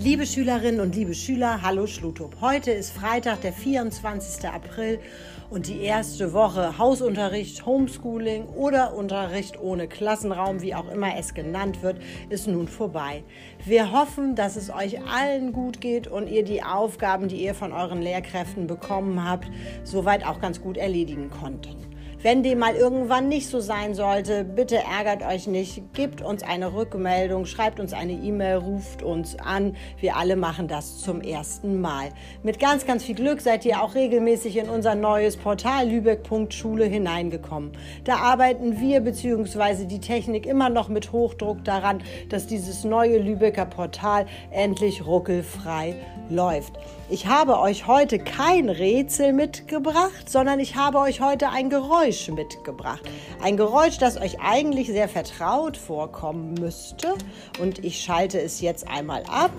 Liebe Schülerinnen und liebe Schüler, hallo Schlutop. Heute ist Freitag, der 24. April und die erste Woche Hausunterricht, Homeschooling oder Unterricht ohne Klassenraum, wie auch immer es genannt wird, ist nun vorbei. Wir hoffen, dass es euch allen gut geht und ihr die Aufgaben, die ihr von euren Lehrkräften bekommen habt, soweit auch ganz gut erledigen konnten. Wenn dem mal irgendwann nicht so sein sollte, bitte ärgert euch nicht, gebt uns eine Rückmeldung, schreibt uns eine E-Mail, ruft uns an. Wir alle machen das zum ersten Mal. Mit ganz, ganz viel Glück seid ihr auch regelmäßig in unser neues Portal lübeck.schule hineingekommen. Da arbeiten wir bzw. die Technik immer noch mit Hochdruck daran, dass dieses neue Lübecker Portal endlich ruckelfrei läuft. Ich habe euch heute kein Rätsel mitgebracht, sondern ich habe euch heute ein Geräusch mitgebracht. Ein Geräusch, das euch eigentlich sehr vertraut vorkommen müsste. Und ich schalte es jetzt einmal ab,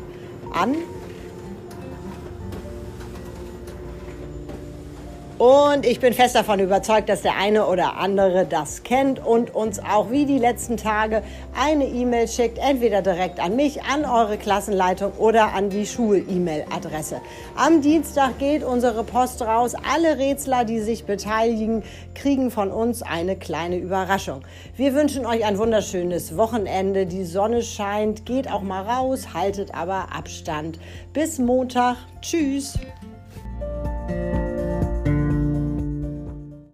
an Und ich bin fest davon überzeugt, dass der eine oder andere das kennt und uns auch wie die letzten Tage eine E-Mail schickt, entweder direkt an mich, an eure Klassenleitung oder an die Schul-E-Mail-Adresse. Am Dienstag geht unsere Post raus. Alle Rätsler, die sich beteiligen, kriegen von uns eine kleine Überraschung. Wir wünschen euch ein wunderschönes Wochenende. Die Sonne scheint, geht auch mal raus, haltet aber Abstand. Bis Montag. Tschüss.